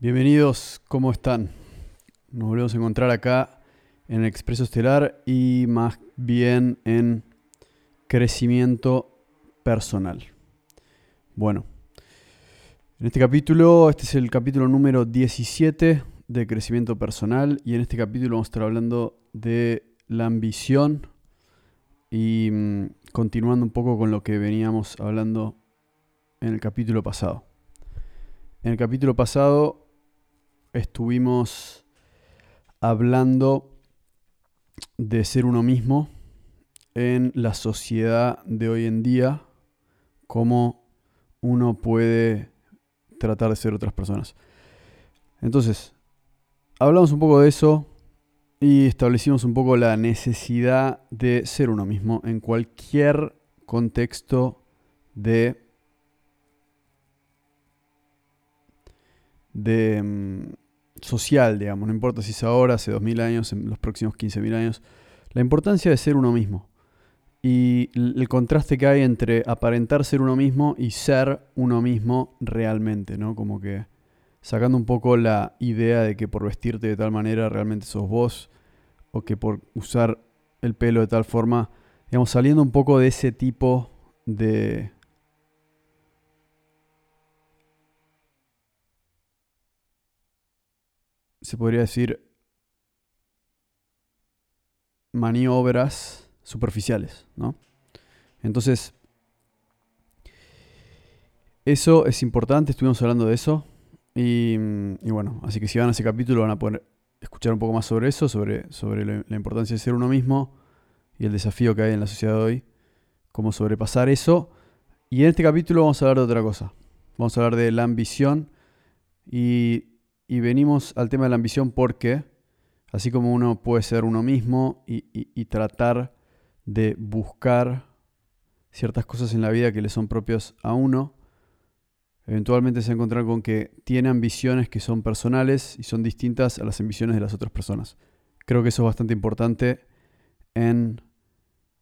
Bienvenidos, ¿cómo están? Nos volvemos a encontrar acá en el Expreso Estelar y más bien en crecimiento personal. Bueno, en este capítulo, este es el capítulo número 17 de crecimiento personal y en este capítulo vamos a estar hablando de la ambición y mm, continuando un poco con lo que veníamos hablando en el capítulo pasado. En el capítulo pasado estuvimos hablando de ser uno mismo en la sociedad de hoy en día, cómo uno puede tratar de ser otras personas. Entonces, hablamos un poco de eso y establecimos un poco la necesidad de ser uno mismo en cualquier contexto de de mm, social, digamos, no importa si es ahora, hace 2000 años, en los próximos 15.000 años, la importancia de ser uno mismo. Y el contraste que hay entre aparentar ser uno mismo y ser uno mismo realmente, ¿no? Como que sacando un poco la idea de que por vestirte de tal manera realmente sos vos o que por usar el pelo de tal forma, digamos, saliendo un poco de ese tipo de, se podría decir, maniobras superficiales, ¿no? Entonces, eso es importante, estuvimos hablando de eso. Y, bueno, así que si van a ese capítulo van a poder escuchar un poco más sobre eso, sobre, sobre la importancia de ser uno mismo y el desafío que hay en la sociedad hoy, cómo sobrepasar eso. Y en este capítulo vamos a hablar de otra cosa. Vamos a hablar de la ambición y y venimos al tema de la ambición porque, así como uno puede ser uno mismo y, tratar de buscar ciertas cosas en la vida que le son propias a uno, eventualmente se encontrar con que tiene ambiciones que son personales y son distintas a las ambiciones de las otras personas. Creo que eso es bastante importante en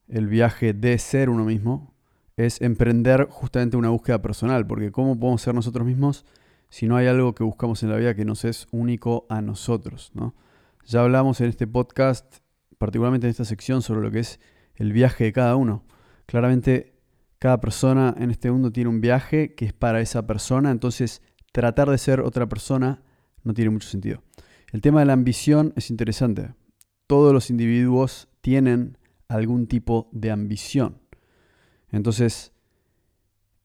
el viaje de ser uno mismo, es emprender justamente una búsqueda personal, porque ¿cómo podemos ser nosotros mismos si no hay algo que buscamos en la vida que nos es único a nosotros. ¿no? Ya hablamos en este podcast, particularmente en esta sección, sobre lo que es el viaje de cada uno. Claramente cada persona en este mundo tiene un viaje que es para esa persona, entonces tratar de ser otra persona no tiene mucho sentido. El tema de la ambición es interesante. Todos los individuos tienen algún tipo de ambición. Entonces,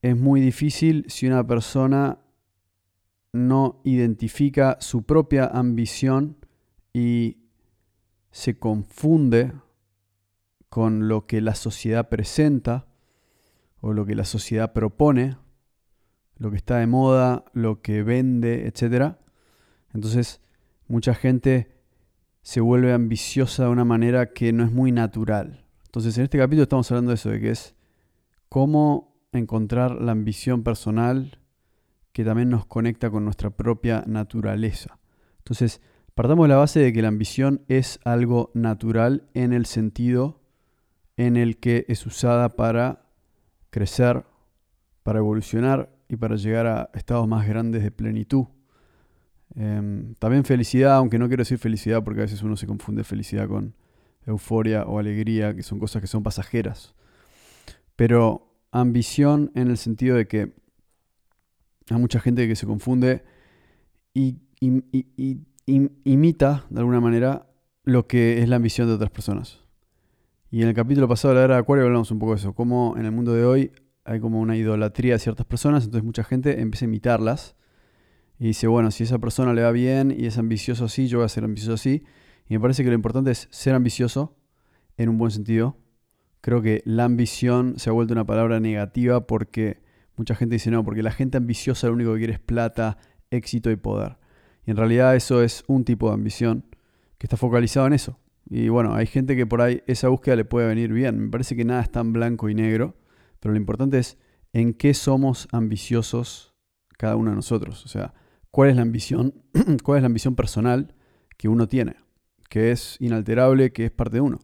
es muy difícil si una persona no identifica su propia ambición y se confunde con lo que la sociedad presenta o lo que la sociedad propone, lo que está de moda, lo que vende, etc. Entonces, mucha gente se vuelve ambiciosa de una manera que no es muy natural. Entonces, en este capítulo estamos hablando de eso, de que es cómo encontrar la ambición personal que también nos conecta con nuestra propia naturaleza. Entonces, partamos de la base de que la ambición es algo natural en el sentido en el que es usada para crecer, para evolucionar y para llegar a estados más grandes de plenitud. Em, también felicidad, aunque no quiero decir felicidad porque a veces uno se confunde felicidad con euforia o alegría, que son cosas que son pasajeras. Pero ambición en el sentido de que hay mucha gente que se confunde y, imita de alguna manera lo que es la ambición de otras personas. Y en el capítulo pasado de la era de Acuario hablamos un poco de eso, cómo en el mundo de hoy hay como una idolatría de ciertas personas, entonces mucha gente empieza a imitarlas y dice, bueno, si esa persona le va bien y es ambicioso así, yo voy a ser ambicioso así. Y me parece que lo importante es ser ambicioso en un buen sentido. Creo que la ambición se ha vuelto una palabra negativa porque Mucha gente dice no, porque la gente ambiciosa lo único que quiere es plata, éxito y poder. Y en realidad eso es un tipo de ambición que está focalizado en eso. Y bueno, hay gente que por ahí esa búsqueda le puede venir bien. Me parece que nada es tan blanco y negro, pero lo importante es en qué somos ambiciosos cada uno de nosotros. O sea, cuál es la ambición, cuál es la ambición personal que uno tiene, que es inalterable, que es parte de uno.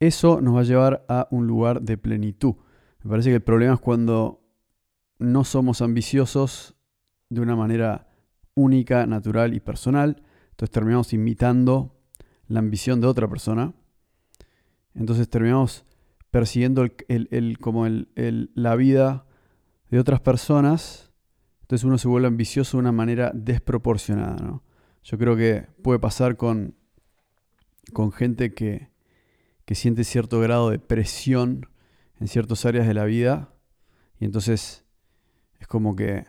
Eso nos va a llevar a un lugar de plenitud. Me parece que el problema es cuando no somos ambiciosos de una manera única, natural y personal. Entonces terminamos imitando la ambición de otra persona. Entonces terminamos persiguiendo el, como la vida de otras personas. Entonces uno se vuelve ambicioso de una manera desproporcionada. Yo creo que puede pasar con, con gente que, que siente cierto grado de presión en ciertas áreas de la vida y entonces es como que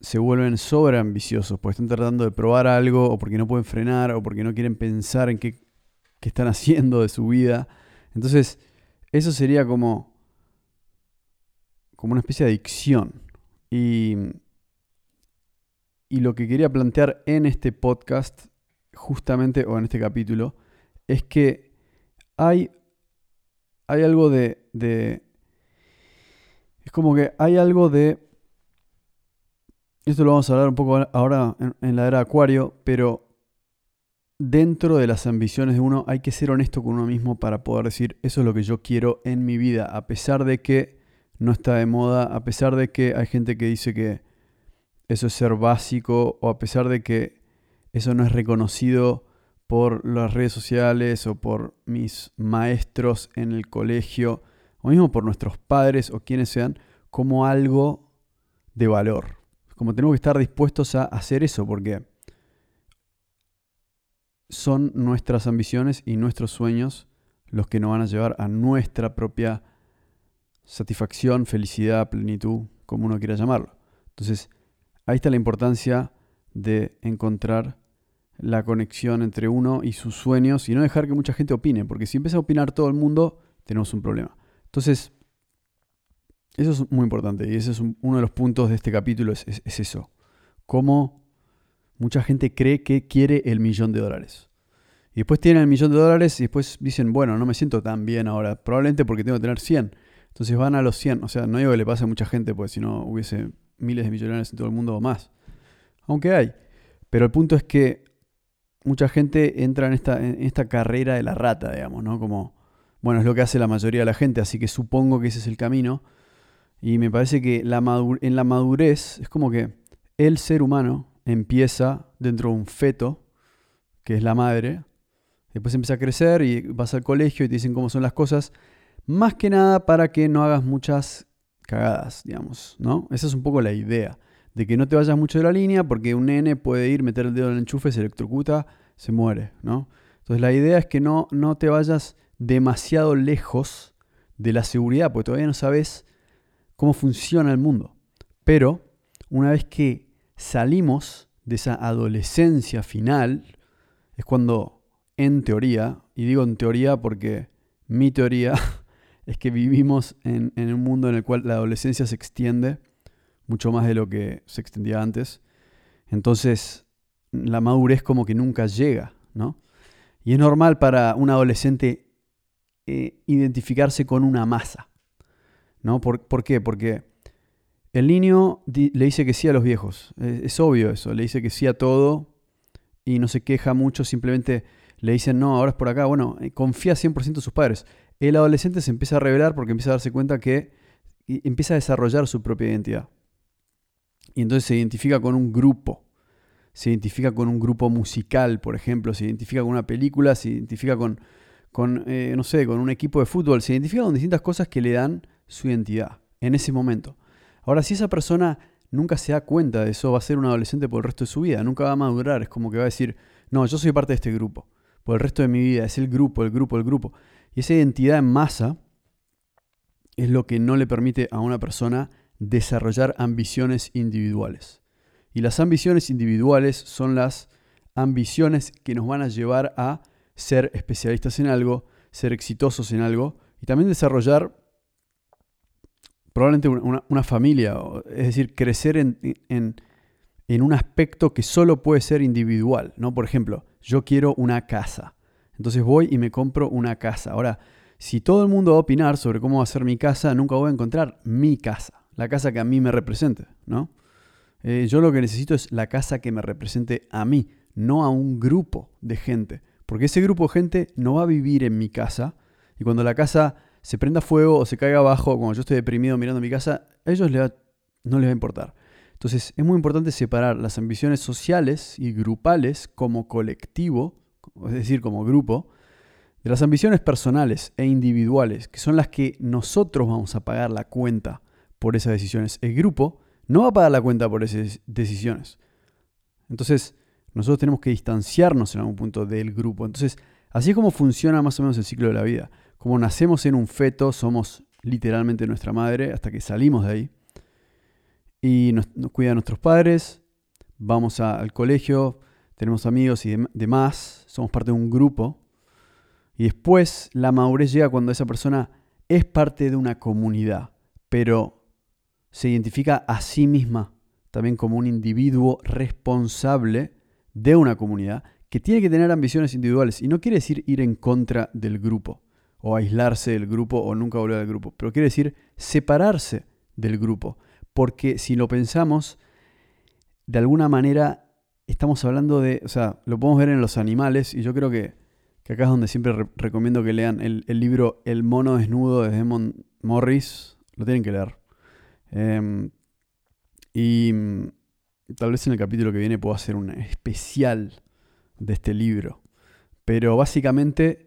se vuelven sobreambiciosos porque están tratando de probar algo o porque no pueden frenar o porque no quieren pensar en qué, están haciendo de su vida. Entonces, eso sería como, como una especie de adicción. Y, y lo que quería plantear en este podcast, justamente, o en este capítulo, es que hay, hay algo de, de... Como que hay algo de esto lo vamos a hablar un poco ahora en, la era Acuario, pero dentro de las ambiciones de uno hay que ser honesto con uno mismo para poder decir, eso es lo que yo quiero en mi vida, a pesar de que no está de moda, a pesar de que hay gente que dice que eso es ser básico, o a pesar de que eso no es reconocido por las redes sociales o por mis maestros en el colegio, o mismo por nuestros padres o quienes sean, como algo de valor como tenemos que estar dispuestos a hacer eso, porque son nuestras ambiciones y nuestros sueños los que nos van a llevar a nuestra propia satisfacción, felicidad, plenitud, como uno quiera llamarlo. Entonces, ahí está la importancia de encontrar la conexión entre uno y sus sueños y no dejar que mucha gente opine, porque si empieza a opinar todo el mundo, tenemos un problema. Entonces, eso es muy importante y ese es uno de los puntos de este capítulo, es, eso. Cómo mucha gente cree que quiere el millón de dólares. Y después tienen el millón de dólares y después dicen, bueno, no me siento tan bien ahora, probablemente porque tengo que tener 100. Entonces van a los 100. O sea, no digo que le pase a mucha gente, porque si no hubiese miles de millonarios en todo el mundo o más. Aunque hay. Pero el punto es que mucha gente entra en esta, en esta carrera de la rata, digamos, ¿no? Como, bueno, es lo que hace la mayoría de la gente, así que supongo que ese es el camino. Y me parece que en la madurez es como que el ser humano empieza dentro de un feto, que es la madre, después empieza a crecer y vas al colegio y te dicen cómo son las cosas, más que nada para que no hagas muchas cagadas, digamos, ¿no? Esa es un poco la idea, de que no te vayas mucho de la línea porque un nene puede ir, meter el dedo en el enchufe, se electrocuta, se muere, ¿no? Entonces la idea es que no, no te vayas demasiado lejos de la seguridad, porque todavía no sabes cómo funciona el mundo. Pero una vez que salimos de esa adolescencia final, es cuando, en teoría, y digo en teoría porque mi teoría es que vivimos en, un mundo en el cual la adolescencia se extiende mucho más de lo que se extendía antes. Entonces, la madurez como que nunca llega, ¿no? Y es normal para un adolescente eh, identificarse con una masa. ¿No? ¿Por, qué? Porque el niño le dice que sí a los viejos. Es, obvio eso. Le dice que sí a todo y no se queja mucho. Simplemente le dicen, no, ahora es por acá. Bueno, eh, confía 100% en sus padres. El adolescente se empieza a revelar porque empieza a darse cuenta que empieza a desarrollar su propia identidad. Y entonces se identifica con un grupo. Se identifica con un grupo musical, por ejemplo. Se identifica con una película. Se identifica con, con eh, no sé, con un equipo de fútbol. Se identifica con distintas cosas que le dan su identidad en ese momento. Ahora, si esa persona nunca se da cuenta de eso, va a ser un adolescente por el resto de su vida, nunca va a madurar, es como que va a decir, no, yo soy parte de este grupo, por el resto de mi vida, es el grupo, el grupo, el grupo. Y esa identidad en masa es lo que no le permite a una persona desarrollar ambiciones individuales. Y las ambiciones individuales son las ambiciones que nos van a llevar a ser especialistas en algo, ser exitosos en algo y también desarrollar probablemente una, familia, es decir, crecer en, en, un aspecto que solo puede ser individual, ¿no? Por ejemplo, yo quiero una casa, entonces voy y me compro una casa. Ahora, si todo el mundo va a opinar sobre cómo va a ser mi casa, nunca voy a encontrar mi casa, la casa que a mí me represente, ¿no? Eh, yo lo que necesito es la casa que me represente a mí, no a un grupo de gente, porque ese grupo de gente no va a vivir en mi casa y cuando la casa se prenda fuego o se caiga abajo, cuando yo estoy deprimido mirando mi casa, a ellos no les va a importar. Entonces es muy importante separar las ambiciones sociales y grupales como colectivo, es decir, como grupo, de las ambiciones personales e individuales, que son las que nosotros vamos a pagar la cuenta por esas decisiones. El grupo no va a pagar la cuenta por esas decisiones. Entonces, nosotros tenemos que distanciarnos en algún punto del grupo. Entonces, así es como funciona más o menos el ciclo de la vida. Como nacemos en un feto, somos literalmente nuestra madre hasta que salimos de ahí. Y nos, cuidan nuestros padres, vamos al colegio, tenemos amigos y demás, somos parte de un grupo. Y después la madurez llega cuando esa persona es parte de una comunidad, pero se identifica a sí misma también como un individuo responsable de una comunidad que tiene que tener ambiciones individuales. Y no quiere decir ir en contra del grupo, o aislarse del grupo, o nunca volver al grupo, pero quiere decir separarse del grupo. Porque si lo pensamos, de alguna manera estamos hablando de, o sea, lo podemos ver en los animales, y yo creo que, acá es donde siempre recomiendo que lean el, el libro El mono desnudo de Demon Morris, lo tienen que leer. Em, y mm, tal vez en el capítulo que viene puedo hacer un especial de este libro. Pero básicamente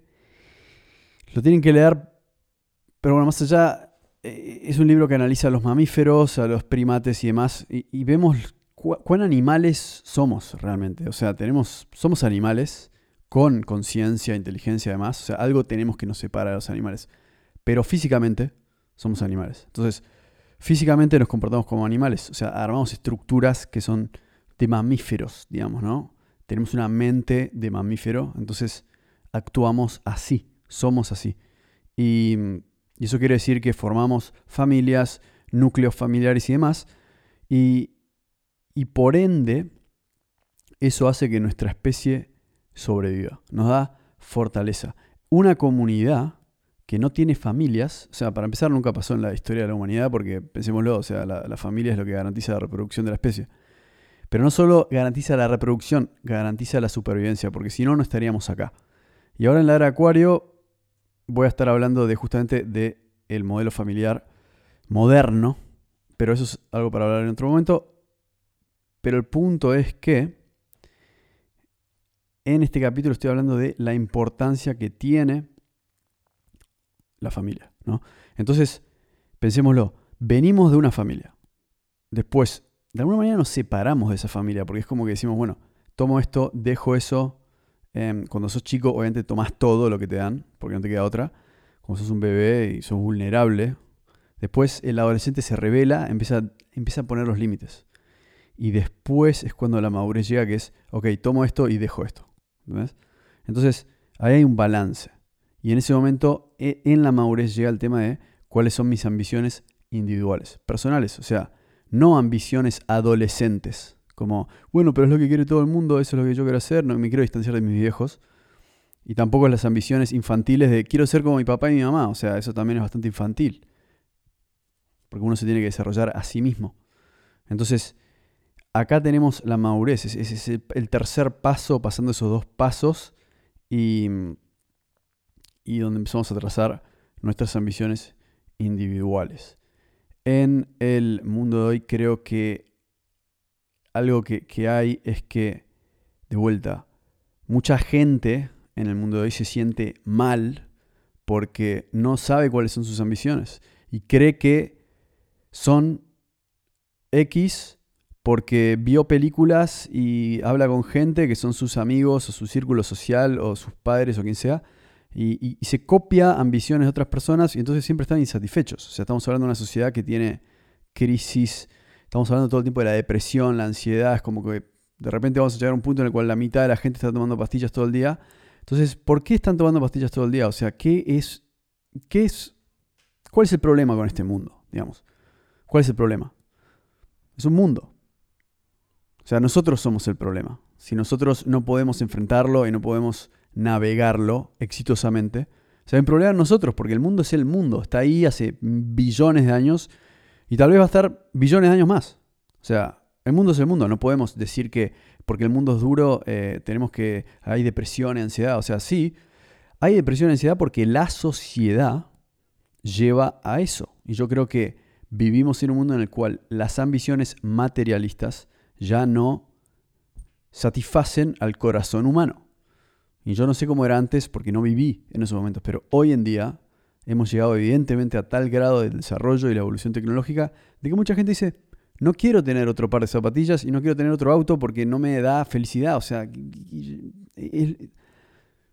lo tienen que leer. Pero bueno, más allá, eh, es un libro que analiza a los mamíferos, a los primates y demás. Y, vemos cuán animales somos realmente. O sea, tenemos, somos animales con conciencia, inteligencia además. O sea, algo tenemos que nos separa de los animales. Pero físicamente somos animales. Entonces, Físicamente nos comportamos como animales, o sea, armamos estructuras que son de mamíferos, digamos, ¿no? Tenemos una mente de mamífero, entonces actuamos así, somos así. Y, eso quiere decir que formamos familias, núcleos familiares y demás, y, y por ende, eso hace que nuestra especie sobreviva, nos da fortaleza. Una comunidad que no tiene familias, o sea, para empezar nunca pasó en la historia de la humanidad porque, pensémoslo, o sea, la, familia es lo que garantiza la reproducción de la especie. Pero no solo garantiza la reproducción, garantiza la supervivencia, porque si no, no estaríamos acá. Y ahora en la era Acuario voy a estar hablando de justamente del el modelo familiar moderno, pero eso es algo para hablar en otro momento. Pero el punto es que en este capítulo estoy hablando de la importancia que tiene la familia. ¿no? Entonces, pensémoslo, venimos de una familia. Después, de alguna manera nos separamos de esa familia, porque es como que decimos, bueno, tomo esto, dejo eso. Em, cuando sos chico, obviamente tomas todo lo que te dan, porque no te queda otra. Cuando sos un bebé y sos vulnerable. Después el adolescente se revela, empieza, empieza a poner los límites. Y después es cuando la madurez llega, que es, ok, tomo esto y dejo esto. Entonces, ahí hay un balance. Y en ese momento, e, en la madurez llega el tema de cuáles son mis ambiciones individuales, personales, o sea, no ambiciones adolescentes, como, bueno, pero es lo que quiere todo el mundo, eso es lo que yo quiero hacer, no me quiero distanciar de mis viejos. Y tampoco las ambiciones infantiles de quiero ser como mi papá y mi mamá, o sea, eso también es bastante infantil. Porque uno se tiene que desarrollar a sí mismo. Entonces, acá tenemos la madurez, es el tercer paso, pasando esos dos pasos y y donde empezamos a trazar nuestras ambiciones individuales. En el mundo de hoy creo que algo que, hay es que, de vuelta, mucha gente en el mundo de hoy se siente mal porque no sabe cuáles son sus ambiciones y cree que son X porque vio películas y habla con gente que son sus amigos o su círculo social o sus padres o quien sea y, se copia ambiciones de otras personas y entonces siempre están insatisfechos. O sea, estamos hablando de una sociedad que tiene crisis, estamos hablando todo el tiempo de la depresión, la ansiedad, es como que de repente vamos a llegar a un punto en el cual la mitad de la gente está tomando pastillas todo el día. Entonces, ¿por qué están tomando pastillas todo el día? O sea, ¿qué es, qué es, ¿cuál es el problema con este mundo? Digamos, ¿cuál es el problema? Es un mundo. O sea, nosotros somos el problema. Si nosotros no podemos enfrentarlo y no podemos navegarlo exitosamente. Se ven problemas nosotros, porque el mundo es el mundo, está ahí hace billones de años y tal vez va a estar billones de años más. O sea, el mundo es el mundo, no podemos decir que porque el mundo es duro eh, tenemos que hay depresión y ansiedad. O sea, sí, hay depresión y ansiedad porque la sociedad lleva a eso. Y yo creo que vivimos en un mundo en el cual las ambiciones materialistas ya no satisfacen al corazón humano. Y yo no sé cómo era antes porque no viví en esos momentos, pero hoy en día hemos llegado evidentemente a tal grado del desarrollo y la evolución tecnológica de que mucha gente dice, no quiero tener otro par de zapatillas y no quiero tener otro auto porque no me da felicidad. O sea, o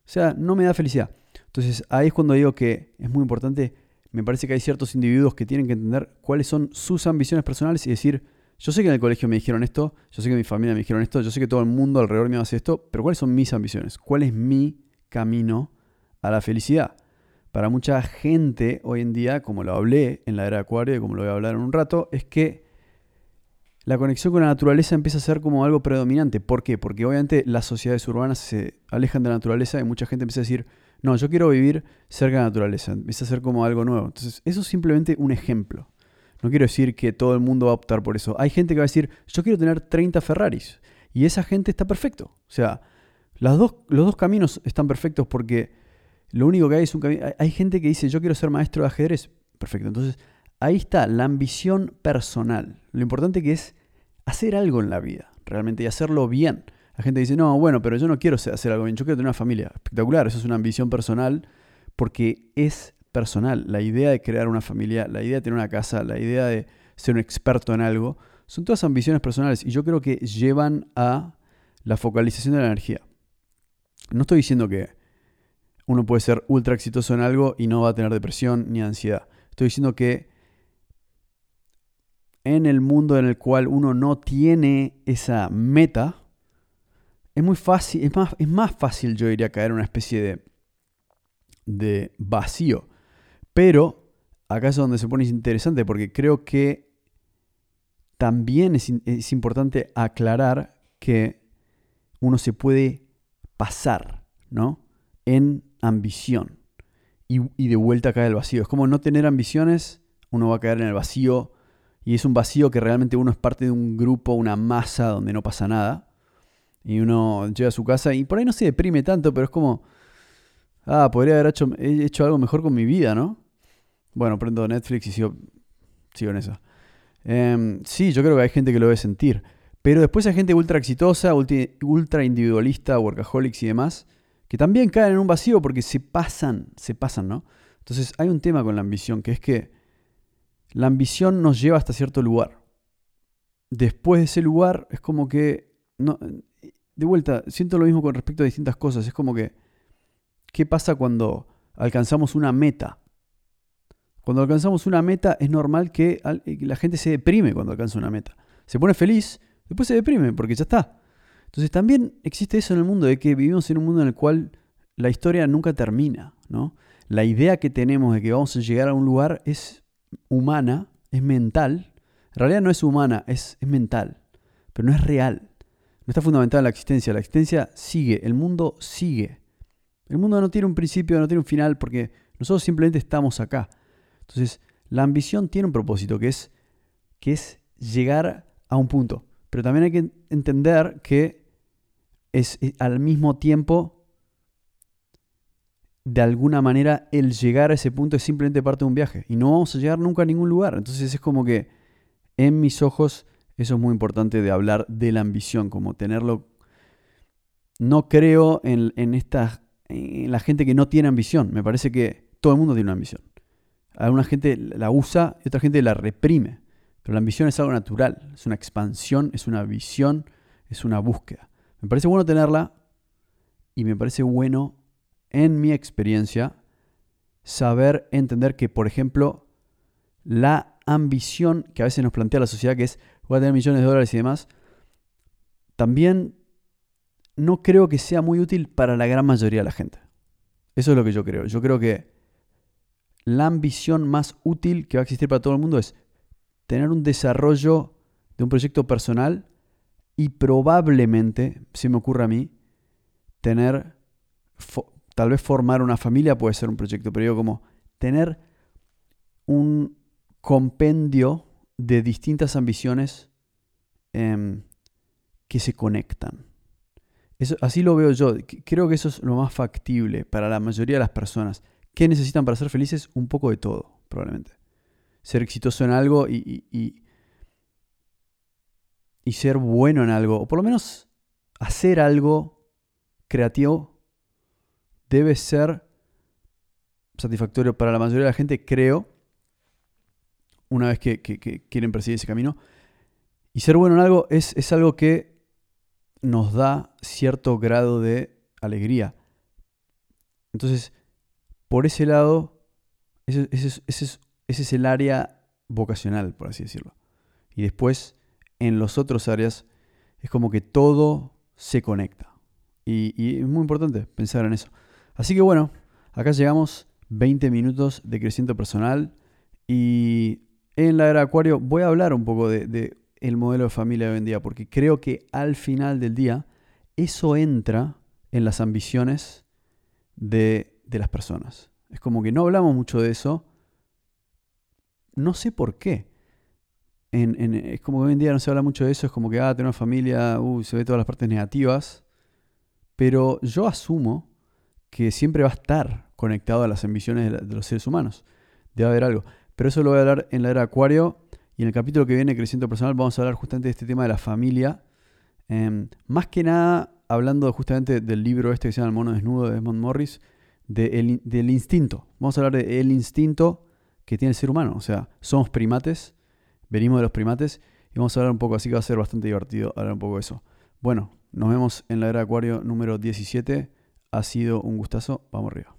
sea, no me da felicidad. Entonces ahí es cuando digo que es muy importante, me parece que hay ciertos individuos que tienen que entender cuáles son sus ambiciones personales y decir, yo sé que en el colegio me dijeron esto, yo sé que mi familia me dijeron esto, yo sé que todo el mundo alrededor me hace esto, pero ¿cuáles son mis ambiciones? ¿Cuál es mi camino a la felicidad? Para mucha gente hoy en día, como lo hablé en la era de Acuario y como lo voy a hablar en un rato, es que la conexión con la naturaleza empieza a ser como algo predominante. ¿Por qué? Porque obviamente las sociedades urbanas se alejan de la naturaleza y mucha gente empieza a decir, no, yo quiero vivir cerca de la naturaleza. Empieza a ser como algo nuevo. Entonces, eso es simplemente un ejemplo. No quiero decir que todo el mundo va a optar por eso. Hay gente que va a decir, yo quiero tener 30 Ferraris. Y esa gente está perfecto. O sea, los dos caminos están perfectos porque lo único que hay es un camino. Hay gente que dice, yo quiero ser maestro de ajedrez. Perfecto. Entonces, ahí está la ambición personal. Lo importante que es hacer algo en la vida, realmente, y hacerlo bien. La gente dice, no, bueno, pero yo no quiero hacer algo bien, yo quiero tener una familia. Espectacular, eso es una ambición personal porque es personal. La idea de crear una familia, la idea de tener una casa, la idea de ser un experto en algo, son todas ambiciones personales y yo creo que llevan a la focalización de la energía. No estoy diciendo que uno puede ser ultra exitoso en algo y no va a tener depresión ni ansiedad. Estoy diciendo que en el mundo en el cual uno no tiene esa meta, es muy fácil, es más, es más fácil, yo diría, caer en una especie de, de vacío. Pero acá es donde se pone interesante porque creo que también es, importante aclarar que uno se puede pasar, ¿no? En ambición. Y, de vuelta cae el vacío. Es como no tener ambiciones, uno va a caer en el vacío. Y es un vacío que realmente uno es parte de un grupo, una masa donde no pasa nada. Y uno llega a su casa y por ahí no se deprime tanto, pero es como, ah, podría haber hecho, hecho algo mejor con mi vida, ¿no? Bueno, prendo Netflix y sigo, sigo en eso. Em, sí, yo creo que hay gente que lo debe sentir. Pero después hay gente ultra exitosa, ultra individualista, workaholics y demás, que también caen en un vacío porque se pasan, se pasan, ¿no? Entonces hay un tema con la ambición, que es que la ambición nos lleva hasta cierto lugar. Después de ese lugar es como que... No, de vuelta, siento lo mismo con respecto a distintas cosas. Es como que... ¿Qué pasa cuando alcanzamos una meta? Cuando alcanzamos una meta es normal que la gente se deprime cuando alcanza una meta. Se pone feliz, después se deprime porque ya está. Entonces también existe eso en el mundo, de que vivimos en un mundo en el cual la historia nunca termina. ¿no? La idea que tenemos de que vamos a llegar a un lugar es humana, es mental. En realidad no es humana, es, es mental, pero no es real. No está fundamentada en la existencia. La existencia sigue, el mundo sigue. El mundo no tiene un principio, no tiene un final, porque nosotros simplemente estamos acá. Entonces, la ambición tiene un propósito, que es, que es llegar a un punto. Pero también hay que entender que es, al mismo tiempo, de alguna manera, el llegar a ese punto es simplemente parte de un viaje. Y no vamos a llegar nunca a ningún lugar. Entonces es como que, en mis ojos, eso es muy importante de hablar de la ambición, como tenerlo... No creo en, en, esta, en la gente que no tiene ambición. Me parece que todo el mundo tiene una ambición. Alguna gente la usa y otra gente la reprime. Pero la ambición es algo natural, es una expansión, es una visión, es una búsqueda. Me parece bueno tenerla y me parece bueno, en mi experiencia, saber entender que, por ejemplo, la ambición que a veces nos plantea la sociedad, que es voy a tener millones de dólares y demás, también no creo que sea muy útil para la gran mayoría de la gente. Eso es lo que yo creo. Yo creo que la ambición más útil que va a existir para todo el mundo es tener un desarrollo de un proyecto personal y probablemente, si me ocurre a mí, tener, tal vez formar una familia puede ser un proyecto, pero yo como tener un compendio de distintas ambiciones em, que se conectan. Eso, así lo veo yo. Creo que eso es lo más factible para la mayoría de las personas. ¿Qué necesitan para ser felices? Un poco de todo, probablemente. ser exitoso en algo y ser bueno en algo, o por lo menos hacer algo creativo, debe ser satisfactorio para la mayoría de la gente, creo, una vez que, quieren perseguir ese camino. Y ser bueno en algo es, es, algo que nos da cierto grado de alegría. Entonces, por ese lado, ese, ese, ese, es el área vocacional, por así decirlo. Y después, en los otros áreas, es como que todo se conecta. Y, es muy importante pensar en eso. Así que bueno, acá llegamos 20 minutos de crecimiento personal y en la era Acuario voy a hablar un poco de, el modelo de familia de hoy en día porque creo que al final del día eso entra en las ambiciones de, las personas. Es como que no hablamos mucho de eso. No sé por qué. Es como que hoy en día no se habla mucho de eso. Es como que, ah, tener una familia, uh, se ve todas las partes negativas. Pero yo asumo que siempre va a estar conectado a las ambiciones de, los seres humanos. Debe haber algo. Pero eso lo voy a hablar en la era Acuario. Y en el capítulo que viene, Crecimiento Personal, vamos a hablar justamente de este tema de la familia. Em, más que nada, hablando justamente del libro este que se llama El mono desnudo de Desmond Morris, del instinto. Vamos a hablar del instinto que tiene el ser humano. O sea, somos primates, venimos de los primates. Y vamos a hablar un poco, así que va a ser bastante divertido hablar un poco de eso. Bueno, nos vemos en la era Acuario número 17. Ha sido un gustazo. Vamos arriba.